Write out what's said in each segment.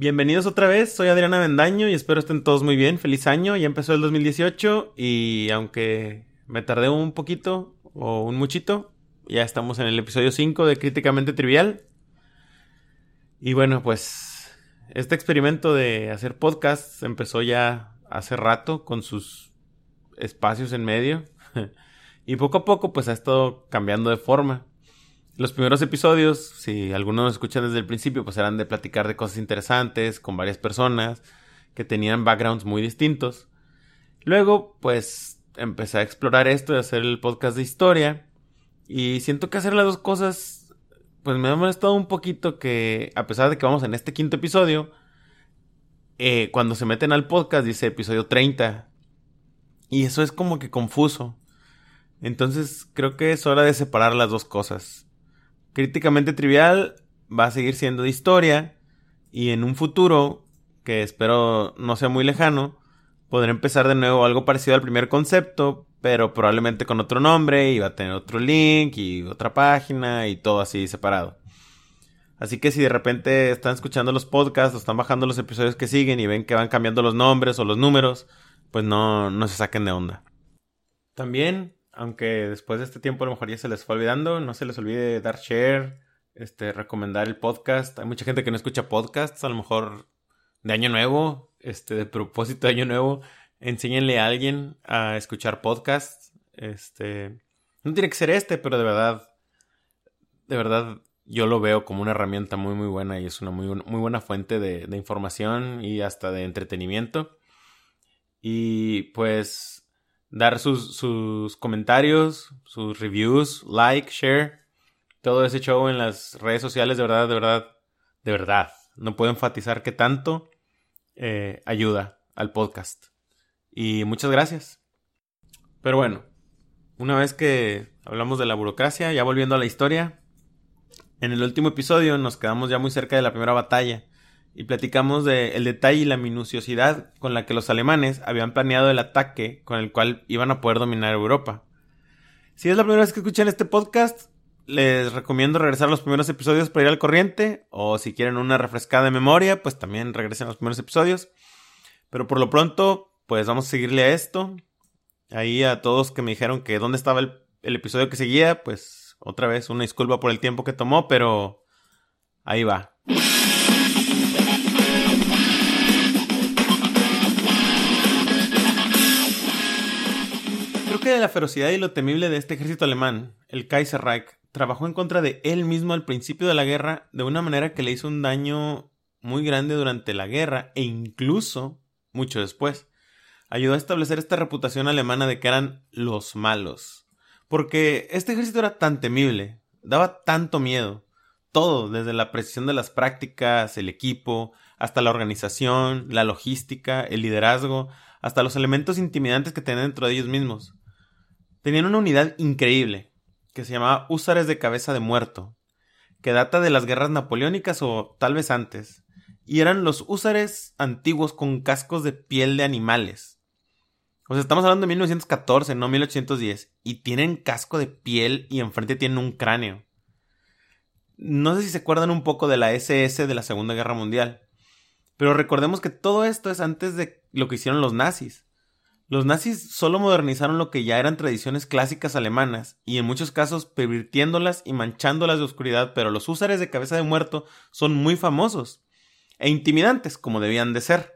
Bienvenidos otra vez, soy Adriana Bendaño y espero estén todos muy bien. Feliz año, ya empezó el 2018 y aunque me tardé un poquito o un muchito, ya estamos en el episodio 5 de Críticamente Trivial. Y bueno, pues este experimento de hacer podcasts empezó ya hace rato con sus espacios en medio y poco a poco pues ha estado cambiando de forma. Los primeros episodios, si algunos nos escuchan desde el principio, pues eran de platicar de cosas interesantes con varias personas que tenían backgrounds muy distintos. Luego, pues empecé a explorar esto de hacer el podcast de historia. Y siento que hacer las dos cosas, pues me ha molestado un poquito que, a pesar de que vamos en este quinto episodio, eh, cuando se meten al podcast dice episodio 30. Y eso es como que confuso. Entonces creo que es hora de separar las dos cosas. Críticamente Trivial va a seguir siendo de historia y en un futuro, que espero no sea muy lejano, podré empezar de nuevo algo parecido al primer concepto, pero probablemente con otro nombre y va a tener otro link y otra página y todo así separado. Así que si de repente están escuchando los podcasts o están bajando los episodios que siguen y ven que van cambiando los nombres o los números, pues no, no se saquen de onda. También aunque después de este tiempo a lo mejor ya se les fue olvidando, no se les olvide dar share, este, recomendar el podcast. Hay mucha gente que no escucha podcasts, a lo mejor de año nuevo, este, de propósito de año nuevo, enséñenle a alguien a escuchar podcasts. Este, no tiene que ser este, pero de verdad, de verdad, yo lo veo como una herramienta muy, muy buena y es una muy, muy buena fuente de, de información y hasta de entretenimiento. Y pues dar sus, sus comentarios, sus reviews, like, share, todo ese show en las redes sociales, de verdad, de verdad, de verdad. No puedo enfatizar que tanto eh, ayuda al podcast. Y muchas gracias. Pero bueno, una vez que hablamos de la burocracia, ya volviendo a la historia, en el último episodio nos quedamos ya muy cerca de la primera batalla y platicamos de el detalle y la minuciosidad con la que los alemanes habían planeado el ataque con el cual iban a poder dominar Europa. Si es la primera vez que escuchan este podcast, les recomiendo regresar a los primeros episodios para ir al corriente, o si quieren una refrescada de memoria, pues también regresen a los primeros episodios. Pero por lo pronto, pues vamos a seguirle a esto. Ahí a todos que me dijeron que dónde estaba el, el episodio que seguía, pues otra vez una disculpa por el tiempo que tomó, pero ahí va. La ferocidad y lo temible de este ejército alemán, el Kaiserreich trabajó en contra de él mismo al principio de la guerra de una manera que le hizo un daño muy grande durante la guerra e incluso mucho después. Ayudó a establecer esta reputación alemana de que eran los malos. Porque este ejército era tan temible, daba tanto miedo. Todo, desde la precisión de las prácticas, el equipo, hasta la organización, la logística, el liderazgo, hasta los elementos intimidantes que tenían dentro de ellos mismos. Tenían una unidad increíble, que se llamaba húsares de cabeza de muerto, que data de las guerras napoleónicas o tal vez antes, y eran los húsares antiguos con cascos de piel de animales. O sea, estamos hablando de 1914, no 1810, y tienen casco de piel y enfrente tienen un cráneo. No sé si se acuerdan un poco de la SS de la Segunda Guerra Mundial, pero recordemos que todo esto es antes de lo que hicieron los nazis. Los nazis solo modernizaron lo que ya eran tradiciones clásicas alemanas, y en muchos casos pervirtiéndolas y manchándolas de oscuridad, pero los húsares de cabeza de muerto son muy famosos e intimidantes, como debían de ser.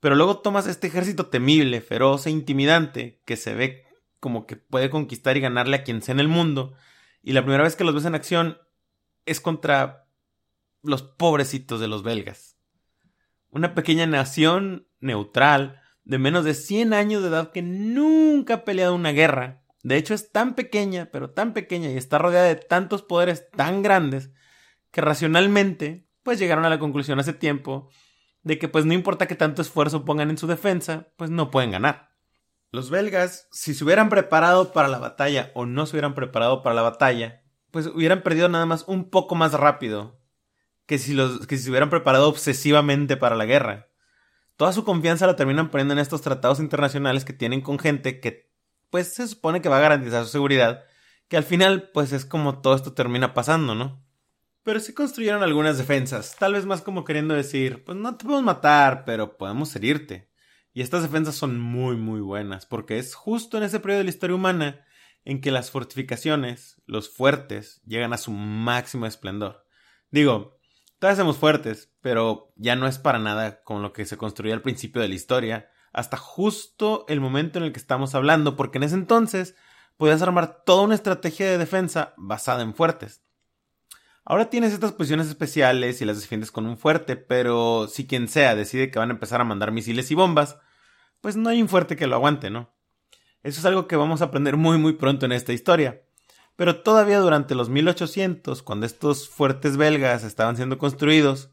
Pero luego tomas este ejército temible, feroz e intimidante, que se ve como que puede conquistar y ganarle a quien sea en el mundo, y la primera vez que los ves en acción es contra los pobrecitos de los belgas. Una pequeña nación neutral, de menos de 100 años de edad que nunca ha peleado una guerra. De hecho es tan pequeña, pero tan pequeña y está rodeada de tantos poderes tan grandes que racionalmente pues llegaron a la conclusión hace tiempo de que pues no importa que tanto esfuerzo pongan en su defensa, pues no pueden ganar. Los belgas, si se hubieran preparado para la batalla o no se hubieran preparado para la batalla, pues hubieran perdido nada más un poco más rápido que si, los, que si se hubieran preparado obsesivamente para la guerra toda su confianza la terminan poniendo en estos tratados internacionales que tienen con gente que pues se supone que va a garantizar su seguridad, que al final pues es como todo esto termina pasando, ¿no? Pero sí construyeron algunas defensas, tal vez más como queriendo decir, pues no te podemos matar, pero podemos herirte. Y estas defensas son muy muy buenas, porque es justo en ese periodo de la historia humana en que las fortificaciones, los fuertes, llegan a su máximo esplendor. Digo, todavía somos fuertes, pero ya no es para nada con lo que se construía al principio de la historia, hasta justo el momento en el que estamos hablando, porque en ese entonces podías armar toda una estrategia de defensa basada en fuertes. Ahora tienes estas posiciones especiales y las defiendes con un fuerte, pero si quien sea decide que van a empezar a mandar misiles y bombas, pues no hay un fuerte que lo aguante, ¿no? Eso es algo que vamos a aprender muy muy pronto en esta historia. Pero todavía durante los 1800, cuando estos fuertes belgas estaban siendo construidos,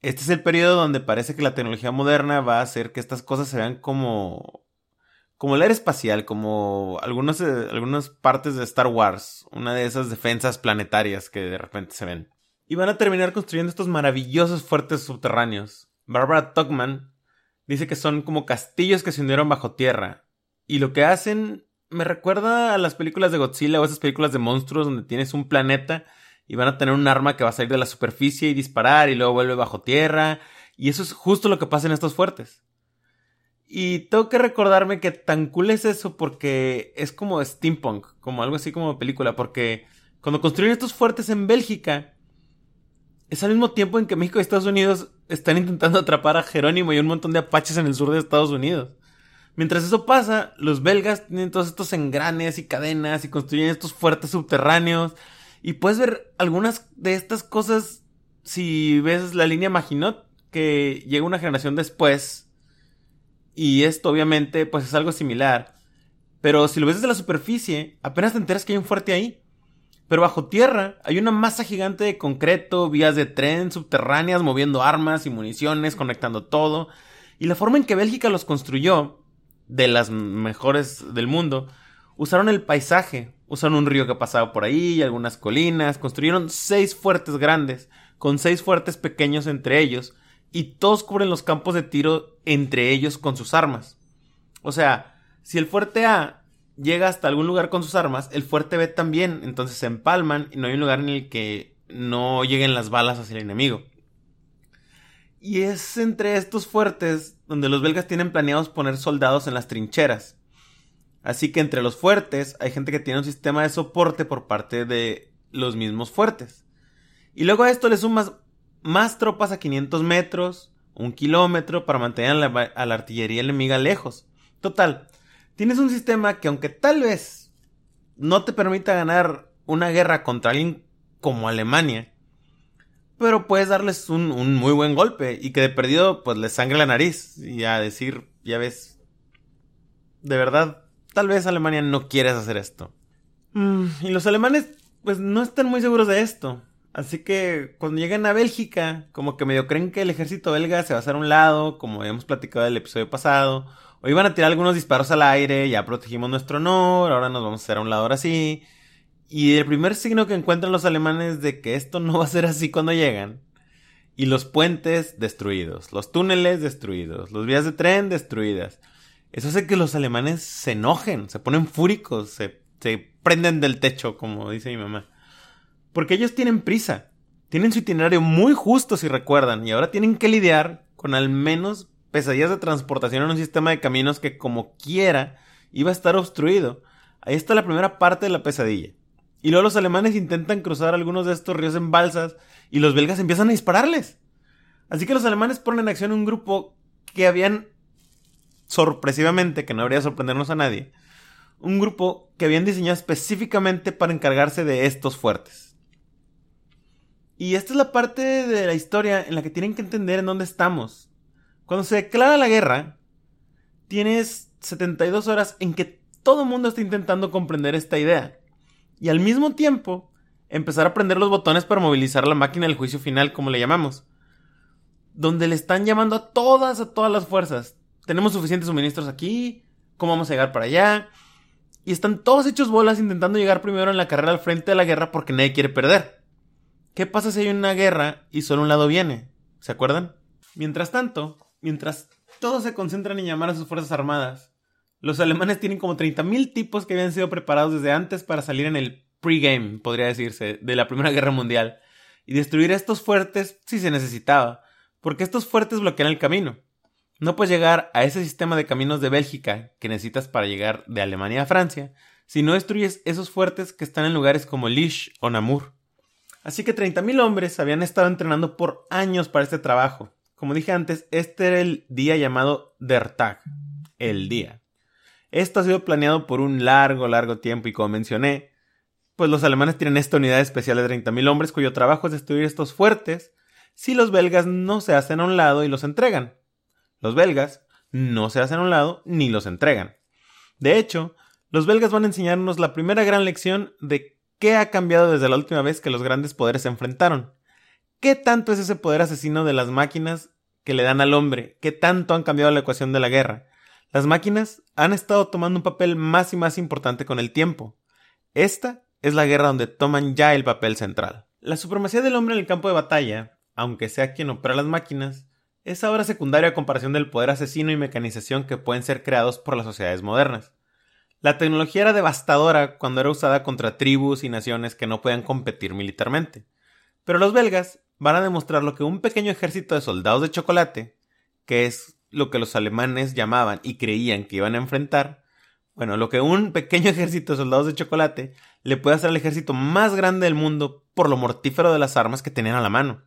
este es el periodo donde parece que la tecnología moderna va a hacer que estas cosas se vean como como el aire espacial, como eh, algunas partes de Star Wars, una de esas defensas planetarias que de repente se ven. Y van a terminar construyendo estos maravillosos fuertes subterráneos. Barbara Tuckman dice que son como castillos que se hundieron bajo tierra. Y lo que hacen me recuerda a las películas de Godzilla o esas películas de monstruos donde tienes un planeta y van a tener un arma que va a salir de la superficie y disparar y luego vuelve bajo tierra. Y eso es justo lo que pasa en estos fuertes. Y tengo que recordarme que tan cool es eso porque es como steampunk, como algo así como película, porque cuando construyen estos fuertes en Bélgica, es al mismo tiempo en que México y Estados Unidos están intentando atrapar a Jerónimo y un montón de apaches en el sur de Estados Unidos. Mientras eso pasa, los belgas tienen todos estos engranes y cadenas y construyen estos fuertes subterráneos. Y puedes ver algunas de estas cosas si ves la línea Maginot, que llega una generación después y esto obviamente pues es algo similar. Pero si lo ves desde la superficie, apenas te enteras que hay un fuerte ahí. Pero bajo tierra hay una masa gigante de concreto, vías de tren subterráneas moviendo armas y municiones, conectando todo. Y la forma en que Bélgica los construyó, de las mejores del mundo, usaron el paisaje, usaron un río que pasaba por ahí algunas colinas, construyeron seis fuertes grandes, con seis fuertes pequeños entre ellos, y todos cubren los campos de tiro entre ellos con sus armas. O sea, si el fuerte A llega hasta algún lugar con sus armas, el fuerte B también, entonces se empalman y no hay un lugar en el que no lleguen las balas hacia el enemigo. Y es entre estos fuertes donde los belgas tienen planeados poner soldados en las trincheras. Así que entre los fuertes hay gente que tiene un sistema de soporte por parte de los mismos fuertes. Y luego a esto le sumas más tropas a 500 metros, un kilómetro para mantener a la, artillería enemiga lejos. Total, tienes un sistema que aunque tal vez no te permita ganar una guerra contra alguien como Alemania, pero puedes darles un, muy buen golpe y que de perdido pues les sangre la nariz y a decir, ya ves, de verdad, tal vez Alemania no quieres hacer esto. Mm, y los alemanes pues no están muy seguros de esto. Así que cuando llegan a Bélgica, como que medio creen que el ejército belga se va a hacer a un lado, como habíamos platicado el episodio pasado, o iban a tirar algunos disparos al aire, ya protegimos nuestro honor, ahora nos vamos a hacer a un lado ahora sí. Y el primer signo que encuentran los alemanes de que esto no va a ser así cuando llegan, y los puentes destruidos, los túneles destruidos, las vías de tren destruidas. Eso hace que los alemanes se enojen, se ponen fúricos, se, se prenden del techo, como dice mi mamá. Porque ellos tienen prisa. Tienen su itinerario muy justo si recuerdan. Y ahora tienen que lidiar con al menos pesadillas de transportación en un sistema de caminos que como quiera iba a estar obstruido. Ahí está la primera parte de la pesadilla. Y luego los alemanes intentan cruzar algunos de estos ríos en balsas y los belgas empiezan a dispararles. Así que los alemanes ponen en acción un grupo que habían sorpresivamente, que no habría sorprendernos a nadie, un grupo que habían diseñado específicamente para encargarse de estos fuertes. Y esta es la parte de la historia en la que tienen que entender en dónde estamos. Cuando se declara la guerra, tienes 72 horas en que todo el mundo está intentando comprender esta idea. Y al mismo tiempo, empezar a prender los botones para movilizar la máquina del juicio final, como le llamamos. Donde le están llamando a todas, a todas las fuerzas. Tenemos suficientes suministros aquí. ¿Cómo vamos a llegar para allá? Y están todos hechos bolas intentando llegar primero en la carrera al frente de la guerra porque nadie quiere perder. ¿Qué pasa si hay una guerra y solo un lado viene? ¿Se acuerdan? Mientras tanto, mientras todos se concentran en llamar a sus fuerzas armadas, los alemanes tienen como 30.000 tipos que habían sido preparados desde antes para salir en el pregame, podría decirse, de la Primera Guerra Mundial. y destruir estos fuertes si se necesitaba, porque estos fuertes bloquean el camino. No puedes llegar a ese sistema de caminos de Bélgica que necesitas para llegar de Alemania a Francia si no destruyes esos fuertes que están en lugares como Lisch o Namur. Así que 30.000 hombres habían estado entrenando por años para este trabajo. Como dije antes, este era el día llamado Der Tag, el día. Esto ha sido planeado por un largo, largo tiempo y como mencioné, pues los alemanes tienen esta unidad especial de 30.000 hombres cuyo trabajo es destruir estos fuertes si los belgas no se hacen a un lado y los entregan. Los belgas no se hacen a un lado ni los entregan. De hecho, los belgas van a enseñarnos la primera gran lección de qué ha cambiado desde la última vez que los grandes poderes se enfrentaron. ¿Qué tanto es ese poder asesino de las máquinas que le dan al hombre? ¿Qué tanto han cambiado la ecuación de la guerra? Las máquinas han estado tomando un papel más y más importante con el tiempo. Esta es la guerra donde toman ya el papel central. La supremacía del hombre en el campo de batalla, aunque sea quien opera las máquinas, es ahora secundaria a comparación del poder asesino y mecanización que pueden ser creados por las sociedades modernas. La tecnología era devastadora cuando era usada contra tribus y naciones que no podían competir militarmente. Pero los belgas van a demostrar lo que un pequeño ejército de soldados de chocolate, que es lo que los alemanes llamaban y creían que iban a enfrentar, bueno, lo que un pequeño ejército de soldados de chocolate le puede hacer al ejército más grande del mundo por lo mortífero de las armas que tenían a la mano.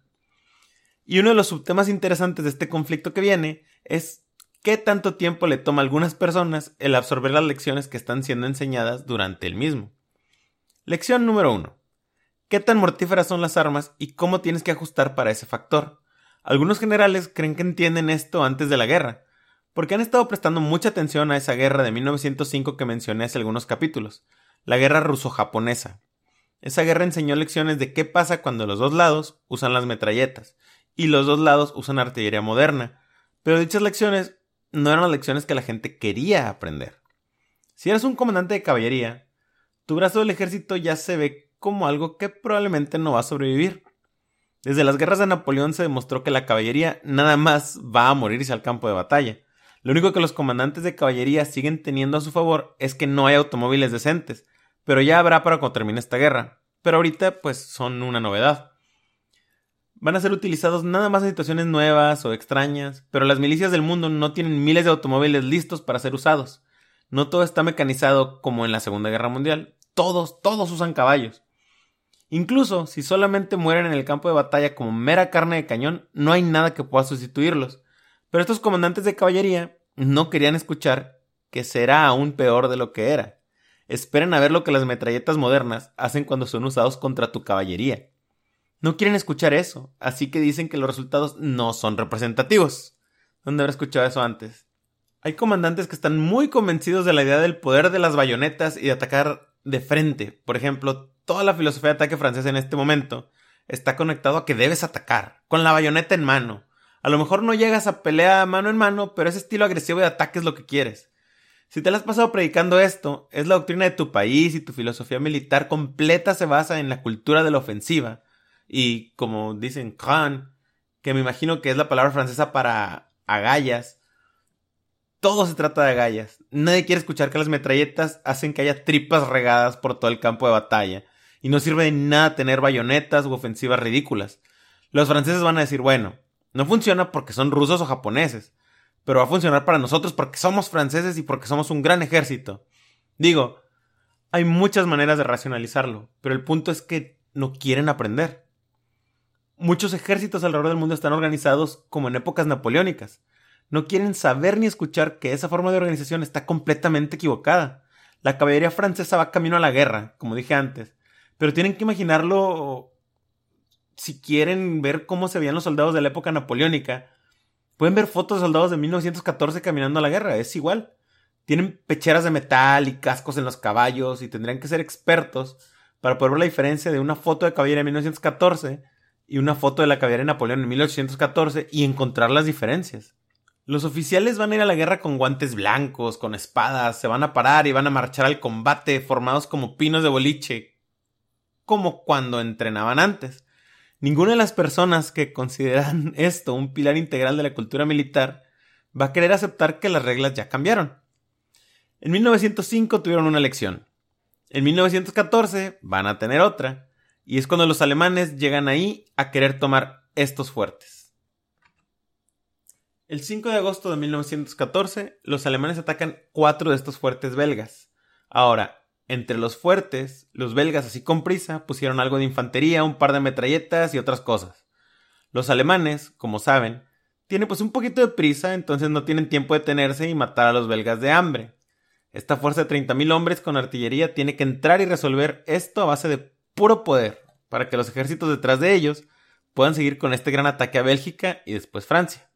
Y uno de los subtemas interesantes de este conflicto que viene es qué tanto tiempo le toma a algunas personas el absorber las lecciones que están siendo enseñadas durante el mismo. Lección número 1. ¿Qué tan mortíferas son las armas y cómo tienes que ajustar para ese factor? Algunos generales creen que entienden esto antes de la guerra, porque han estado prestando mucha atención a esa guerra de 1905 que mencioné hace algunos capítulos, la guerra ruso-japonesa. Esa guerra enseñó lecciones de qué pasa cuando los dos lados usan las metralletas y los dos lados usan artillería moderna, pero dichas lecciones no eran las lecciones que la gente quería aprender. Si eres un comandante de caballería, tu brazo del ejército ya se ve como algo que probablemente no va a sobrevivir. Desde las guerras de Napoleón se demostró que la caballería nada más va a morirse al campo de batalla. Lo único que los comandantes de caballería siguen teniendo a su favor es que no hay automóviles decentes, pero ya habrá para cuando termine esta guerra. Pero ahorita, pues, son una novedad. Van a ser utilizados nada más en situaciones nuevas o extrañas, pero las milicias del mundo no tienen miles de automóviles listos para ser usados. No todo está mecanizado como en la Segunda Guerra Mundial. Todos, todos usan caballos. Incluso si solamente mueren en el campo de batalla como mera carne de cañón, no hay nada que pueda sustituirlos. Pero estos comandantes de caballería no querían escuchar que será aún peor de lo que era. Esperen a ver lo que las metralletas modernas hacen cuando son usados contra tu caballería. No quieren escuchar eso, así que dicen que los resultados no son representativos. ¿Dónde habrá escuchado eso antes? Hay comandantes que están muy convencidos de la idea del poder de las bayonetas y de atacar de frente. Por ejemplo, toda la filosofía de ataque francesa en este momento está conectado a que debes atacar, con la bayoneta en mano, a lo mejor no llegas a pelea mano en mano, pero ese estilo agresivo de ataque es lo que quieres. Si te lo has pasado predicando esto, es la doctrina de tu país y tu filosofía militar completa se basa en la cultura de la ofensiva. Y como dicen Khan, que me imagino que es la palabra francesa para agallas, todo se trata de agallas. Nadie quiere escuchar que las metralletas hacen que haya tripas regadas por todo el campo de batalla. Y no sirve de nada tener bayonetas u ofensivas ridículas. Los franceses van a decir, bueno, no funciona porque son rusos o japoneses, pero va a funcionar para nosotros porque somos franceses y porque somos un gran ejército. Digo, hay muchas maneras de racionalizarlo, pero el punto es que no quieren aprender. Muchos ejércitos alrededor del mundo están organizados como en épocas napoleónicas. No quieren saber ni escuchar que esa forma de organización está completamente equivocada. La caballería francesa va camino a la guerra, como dije antes, pero tienen que imaginarlo si quieren ver cómo se veían los soldados de la época napoleónica, pueden ver fotos de soldados de 1914 caminando a la guerra, es igual. Tienen pecheras de metal y cascos en los caballos y tendrían que ser expertos para poder ver la diferencia de una foto de caballería de 1914 y una foto de la caballería de Napoleón en 1814 y encontrar las diferencias. Los oficiales van a ir a la guerra con guantes blancos, con espadas, se van a parar y van a marchar al combate formados como pinos de boliche, como cuando entrenaban antes. Ninguna de las personas que consideran esto un pilar integral de la cultura militar va a querer aceptar que las reglas ya cambiaron. En 1905 tuvieron una elección. En 1914 van a tener otra. y es cuando los alemanes llegan ahí a querer tomar estos fuertes. El 5 de agosto de 1914, los alemanes atacan cuatro de estos fuertes belgas. Ahora, entre los fuertes, los belgas así con prisa pusieron algo de infantería, un par de metralletas y otras cosas. Los alemanes, como saben, tienen pues un poquito de prisa, entonces no tienen tiempo de tenerse y matar a los belgas de hambre. Esta fuerza de 30.000 hombres con artillería tiene que entrar y resolver esto a base de puro poder, para que los ejércitos detrás de ellos puedan seguir con este gran ataque a Bélgica y después Francia.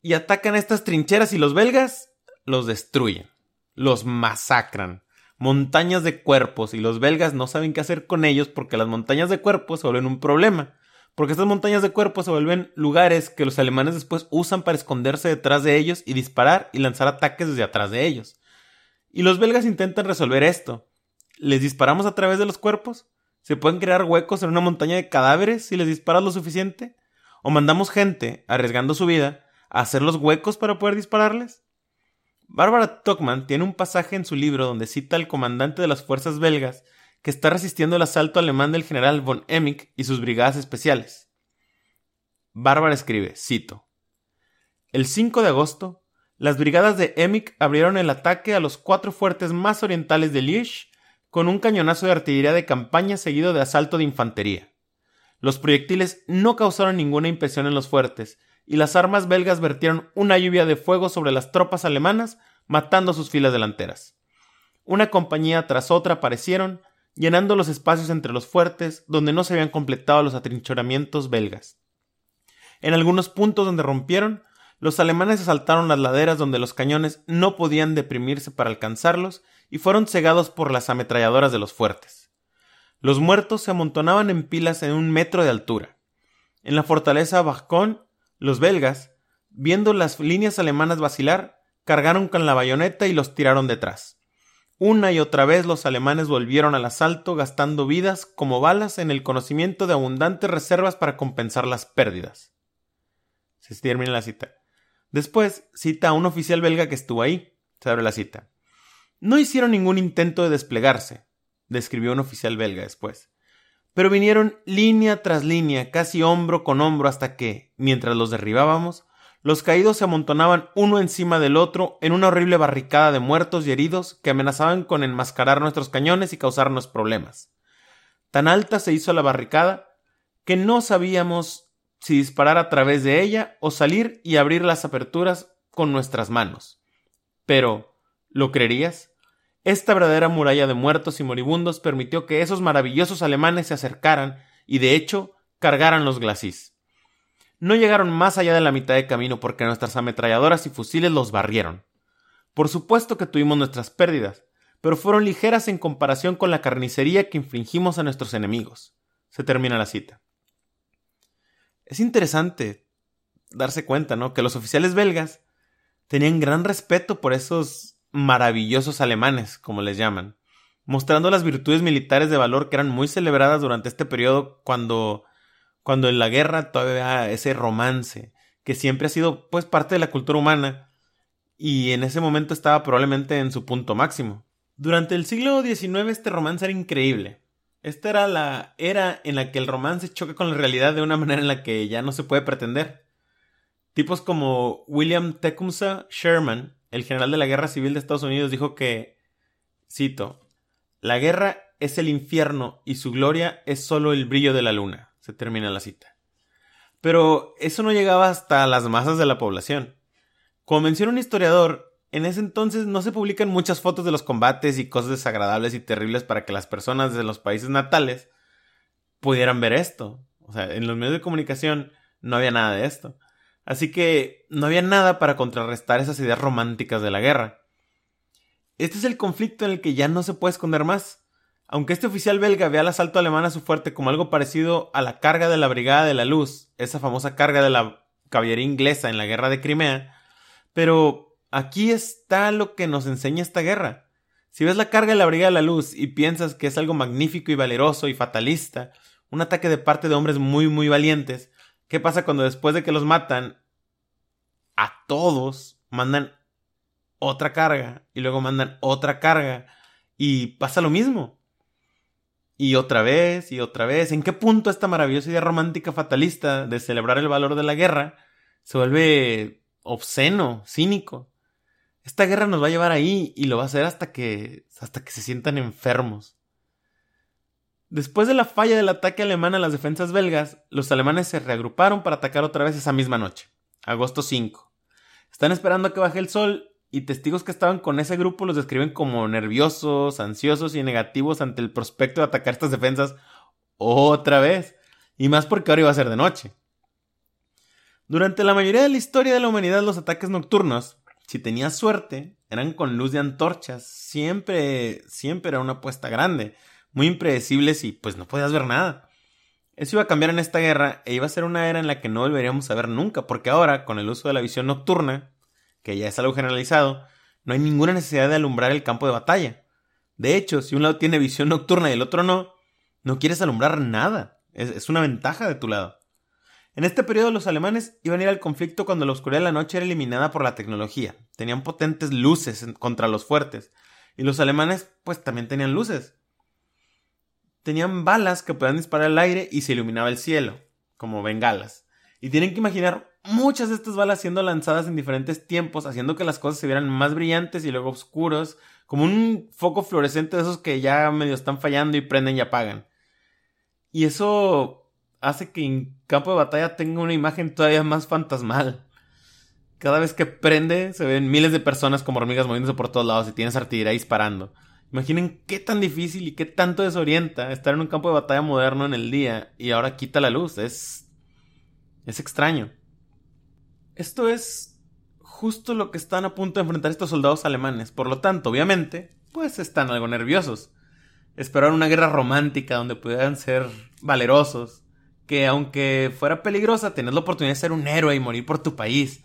Y atacan estas trincheras y los belgas los destruyen, los masacran, montañas de cuerpos y los belgas no saben qué hacer con ellos porque las montañas de cuerpos se vuelven un problema. Porque estas montañas de cuerpos se vuelven lugares que los alemanes después usan para esconderse detrás de ellos y disparar y lanzar ataques desde atrás de ellos. Y los belgas intentan resolver esto. ¿Les disparamos a través de los cuerpos? ¿Se pueden crear huecos en una montaña de cadáveres si les disparas lo suficiente? ¿O mandamos gente, arriesgando su vida, a hacer los huecos para poder dispararles? Bárbara Tuckman tiene un pasaje en su libro donde cita al comandante de las fuerzas belgas que está resistiendo el asalto alemán del general von Emich y sus brigadas especiales. Bárbara escribe, cito, El 5 de agosto, las brigadas de Emich abrieron el ataque a los cuatro fuertes más orientales de Liège con un cañonazo de artillería de campaña seguido de asalto de infantería. Los proyectiles no causaron ninguna impresión en los fuertes y las armas belgas vertieron una lluvia de fuego sobre las tropas alemanas, matando sus filas delanteras. Una compañía tras otra aparecieron, llenando los espacios entre los fuertes donde no se habían completado los atrincheramientos belgas. En algunos puntos donde rompieron, los alemanes asaltaron las laderas donde los cañones no podían deprimirse para alcanzarlos y fueron cegados por las ametralladoras de los fuertes. Los muertos se amontonaban en pilas en un metro de altura. En la fortaleza Bajcón los belgas, viendo las líneas alemanas vacilar, cargaron con la bayoneta y los tiraron detrás. Una y otra vez los alemanes volvieron al asalto gastando vidas como balas en el conocimiento de abundantes reservas para compensar las pérdidas. Se termina la cita. Después cita a un oficial belga que estuvo ahí. Se abre la cita. No hicieron ningún intento de desplegarse, describió un oficial belga después pero vinieron línea tras línea, casi hombro con hombro, hasta que, mientras los derribábamos, los caídos se amontonaban uno encima del otro en una horrible barricada de muertos y heridos que amenazaban con enmascarar nuestros cañones y causarnos problemas. Tan alta se hizo la barricada que no sabíamos si disparar a través de ella o salir y abrir las aperturas con nuestras manos. Pero, ¿lo creerías? Esta verdadera muralla de muertos y moribundos permitió que esos maravillosos alemanes se acercaran y de hecho cargaran los glacis. No llegaron más allá de la mitad de camino porque nuestras ametralladoras y fusiles los barrieron. Por supuesto que tuvimos nuestras pérdidas, pero fueron ligeras en comparación con la carnicería que infligimos a nuestros enemigos. Se termina la cita. Es interesante darse cuenta, ¿no? Que los oficiales belgas tenían gran respeto por esos maravillosos alemanes, como les llaman, mostrando las virtudes militares de valor que eran muy celebradas durante este periodo cuando, cuando en la guerra todavía ese romance, que siempre ha sido pues parte de la cultura humana, y en ese momento estaba probablemente en su punto máximo. Durante el siglo XIX este romance era increíble. Esta era la era en la que el romance choca con la realidad de una manera en la que ya no se puede pretender. Tipos como William Tecumseh Sherman el general de la Guerra Civil de Estados Unidos dijo que, cito, la guerra es el infierno y su gloria es solo el brillo de la luna. Se termina la cita. Pero eso no llegaba hasta las masas de la población. Como menciona un historiador, en ese entonces no se publican muchas fotos de los combates y cosas desagradables y terribles para que las personas de los países natales pudieran ver esto. O sea, en los medios de comunicación no había nada de esto. Así que no había nada para contrarrestar esas ideas románticas de la guerra. Este es el conflicto en el que ya no se puede esconder más. Aunque este oficial belga vea el asalto alemán a su fuerte como algo parecido a la carga de la Brigada de la Luz, esa famosa carga de la caballería inglesa en la guerra de Crimea, pero aquí está lo que nos enseña esta guerra. Si ves la carga de la Brigada de la Luz y piensas que es algo magnífico y valeroso y fatalista, un ataque de parte de hombres muy muy valientes, ¿Qué pasa cuando después de que los matan, a todos mandan otra carga y luego mandan otra carga y pasa lo mismo? Y otra vez, y otra vez. ¿En qué punto esta maravillosa idea romántica fatalista de celebrar el valor de la guerra se vuelve obsceno, cínico? Esta guerra nos va a llevar ahí y lo va a hacer hasta que, hasta que se sientan enfermos. Después de la falla del ataque alemán a las defensas belgas, los alemanes se reagruparon para atacar otra vez esa misma noche, agosto 5. Están esperando a que baje el sol y testigos que estaban con ese grupo los describen como nerviosos, ansiosos y negativos ante el prospecto de atacar estas defensas otra vez, y más porque ahora iba a ser de noche. Durante la mayoría de la historia de la humanidad los ataques nocturnos si tenías suerte, eran con luz de antorchas. Siempre, siempre era una apuesta grande. Muy impredecibles y pues no podías ver nada. Eso iba a cambiar en esta guerra e iba a ser una era en la que no volveríamos a ver nunca, porque ahora, con el uso de la visión nocturna, que ya es algo generalizado, no hay ninguna necesidad de alumbrar el campo de batalla. De hecho, si un lado tiene visión nocturna y el otro no, no quieres alumbrar nada. Es, es una ventaja de tu lado. En este periodo los alemanes iban a ir al conflicto cuando la oscuridad de la noche era eliminada por la tecnología. Tenían potentes luces contra los fuertes. Y los alemanes pues también tenían luces. Tenían balas que podían disparar al aire y se iluminaba el cielo, como bengalas. Y tienen que imaginar muchas de estas balas siendo lanzadas en diferentes tiempos, haciendo que las cosas se vieran más brillantes y luego oscuros, como un foco fluorescente de esos que ya medio están fallando y prenden y apagan. Y eso hace que en campo de batalla tenga una imagen todavía más fantasmal. Cada vez que prende se ven miles de personas como hormigas moviéndose por todos lados y tienes artillería disparando. Imaginen qué tan difícil y qué tanto desorienta estar en un campo de batalla moderno en el día y ahora quita la luz. Es. es extraño. Esto es justo lo que están a punto de enfrentar estos soldados alemanes. Por lo tanto, obviamente, pues están algo nerviosos. Esperaron una guerra romántica donde pudieran ser valerosos, que aunque fuera peligrosa, tenés la oportunidad de ser un héroe y morir por tu país.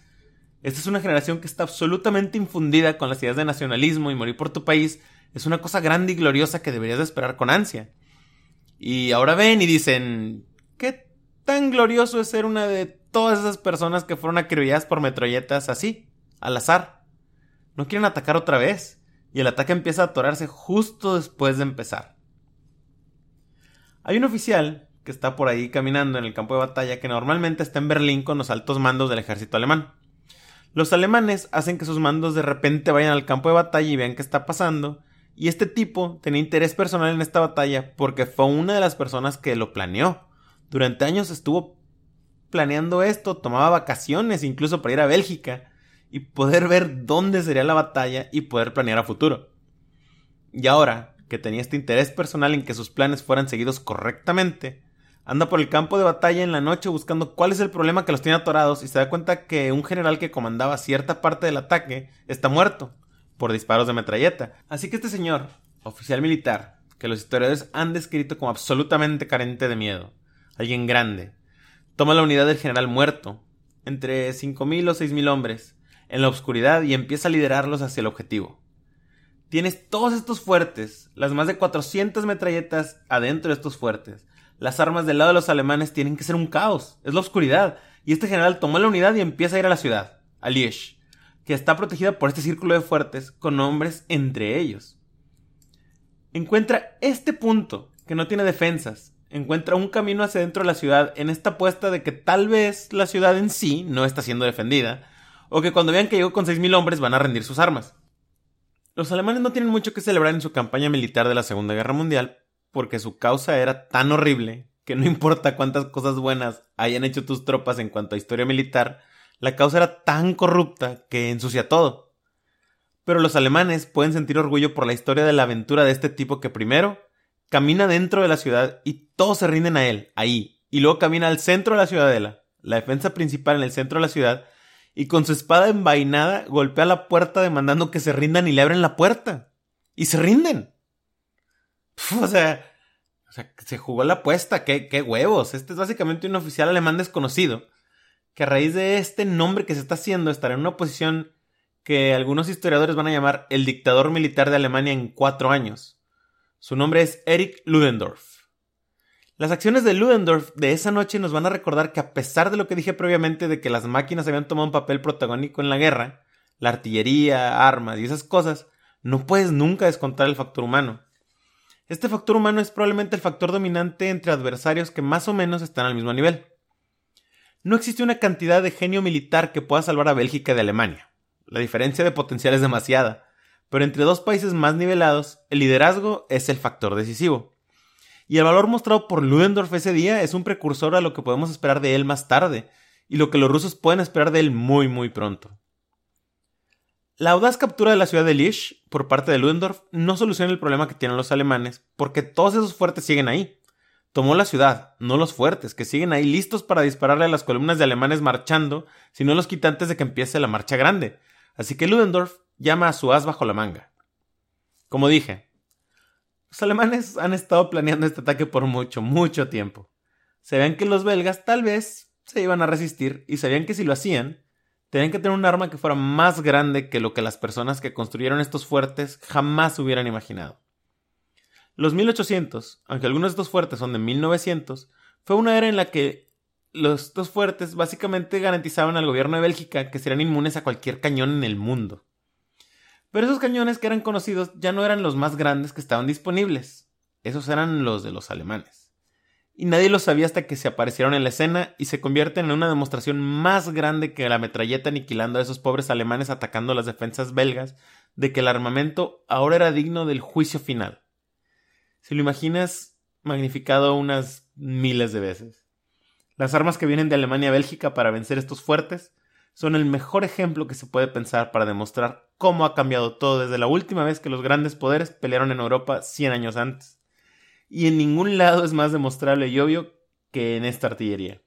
Esta es una generación que está absolutamente infundida con las ideas de nacionalismo y morir por tu país es una cosa grande y gloriosa que deberías de esperar con ansia. Y ahora ven y dicen, ¿qué tan glorioso es ser una de todas esas personas que fueron acribilladas por metralletas así, al azar? No quieren atacar otra vez, y el ataque empieza a atorarse justo después de empezar. Hay un oficial que está por ahí caminando en el campo de batalla que normalmente está en Berlín con los altos mandos del ejército alemán. Los alemanes hacen que sus mandos de repente vayan al campo de batalla y vean qué está pasando, y este tipo tenía interés personal en esta batalla porque fue una de las personas que lo planeó. Durante años estuvo planeando esto, tomaba vacaciones incluso para ir a Bélgica y poder ver dónde sería la batalla y poder planear a futuro. Y ahora que tenía este interés personal en que sus planes fueran seguidos correctamente, Anda por el campo de batalla en la noche buscando cuál es el problema que los tiene atorados y se da cuenta que un general que comandaba cierta parte del ataque está muerto por disparos de metralleta. Así que este señor, oficial militar, que los historiadores han descrito como absolutamente carente de miedo, alguien grande, toma la unidad del general muerto, entre 5.000 o 6.000 hombres, en la oscuridad y empieza a liderarlos hacia el objetivo. Tienes todos estos fuertes, las más de 400 metralletas adentro de estos fuertes, las armas del lado de los alemanes tienen que ser un caos, es la oscuridad. Y este general tomó la unidad y empieza a ir a la ciudad, a Liege, que está protegida por este círculo de fuertes con hombres entre ellos. Encuentra este punto, que no tiene defensas, encuentra un camino hacia dentro de la ciudad en esta apuesta de que tal vez la ciudad en sí no está siendo defendida, o que cuando vean que llegó con 6.000 hombres van a rendir sus armas. Los alemanes no tienen mucho que celebrar en su campaña militar de la Segunda Guerra Mundial, porque su causa era tan horrible que no importa cuántas cosas buenas hayan hecho tus tropas en cuanto a historia militar, la causa era tan corrupta que ensucia todo. Pero los alemanes pueden sentir orgullo por la historia de la aventura de este tipo que primero camina dentro de la ciudad y todos se rinden a él, ahí, y luego camina al centro de la ciudadela, la defensa principal en el centro de la ciudad, y con su espada envainada golpea la puerta demandando que se rindan y le abren la puerta. Y se rinden. o sea, se jugó la apuesta, qué huevos. Este es básicamente un oficial alemán desconocido, que a raíz de este nombre que se está haciendo estará en una posición que algunos historiadores van a llamar el dictador militar de Alemania en cuatro años. Su nombre es Erich Ludendorff. Las acciones de Ludendorff de esa noche nos van a recordar que a pesar de lo que dije previamente de que las máquinas habían tomado un papel protagónico en la guerra, la artillería, armas y esas cosas, no puedes nunca descontar el factor humano. Este factor humano es probablemente el factor dominante entre adversarios que más o menos están al mismo nivel. No existe una cantidad de genio militar que pueda salvar a Bélgica de Alemania. La diferencia de potencial es demasiada, pero entre dos países más nivelados, el liderazgo es el factor decisivo. Y el valor mostrado por Ludendorff ese día es un precursor a lo que podemos esperar de él más tarde, y lo que los rusos pueden esperar de él muy muy pronto. La audaz captura de la ciudad de Lisch por parte de Ludendorff no soluciona el problema que tienen los alemanes, porque todos esos fuertes siguen ahí. Tomó la ciudad, no los fuertes, que siguen ahí listos para dispararle a las columnas de alemanes marchando, sino los quitantes de que empiece la marcha grande. Así que Ludendorff llama a su as bajo la manga. Como dije, los alemanes han estado planeando este ataque por mucho, mucho tiempo. Sabían que los belgas tal vez se iban a resistir y sabían que si lo hacían, tenían que tener un arma que fuera más grande que lo que las personas que construyeron estos fuertes jamás hubieran imaginado. Los 1800, aunque algunos de estos fuertes son de 1900, fue una era en la que los dos fuertes básicamente garantizaban al gobierno de Bélgica que serían inmunes a cualquier cañón en el mundo. Pero esos cañones que eran conocidos ya no eran los más grandes que estaban disponibles. Esos eran los de los alemanes. Y nadie lo sabía hasta que se aparecieron en la escena y se convierten en una demostración más grande que la metralleta aniquilando a esos pobres alemanes atacando las defensas belgas de que el armamento ahora era digno del juicio final. Si lo imaginas magnificado unas miles de veces. Las armas que vienen de Alemania a Bélgica para vencer estos fuertes son el mejor ejemplo que se puede pensar para demostrar cómo ha cambiado todo desde la última vez que los grandes poderes pelearon en Europa 100 años antes. Y en ningún lado es más demostrable y obvio que en esta artillería.